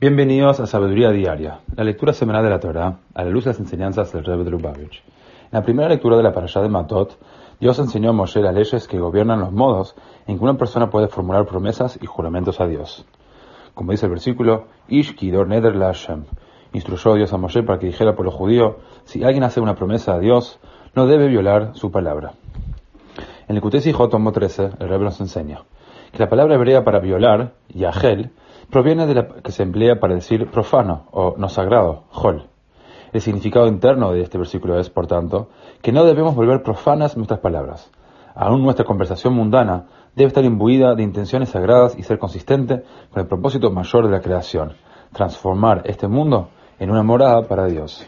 Bienvenidos a Sabiduría Diaria, la lectura semanal de la Torah a la luz de las enseñanzas del Rebbe de Lubavitch. En la primera lectura de la parashá de Matot, Dios enseñó a Moshe las leyes que gobiernan los modos en que una persona puede formular promesas y juramentos a Dios. Como dice el versículo, Ish Kidor Neder la Hashem. Instruyó Dios a Moshe para que dijera por los judíos, si alguien hace una promesa a Dios, no debe violar su palabra. En el Kutesi Jotomo 13, el Rebbe nos enseña que la palabra hebrea para violar, Yahel, proviene de la que se emplea para decir profano o no sagrado, hol. El significado interno de este versículo es, por tanto, que no debemos volver profanas nuestras palabras. Aún nuestra conversación mundana debe estar imbuida de intenciones sagradas y ser consistente con el propósito mayor de la creación, transformar este mundo en una morada para Dios.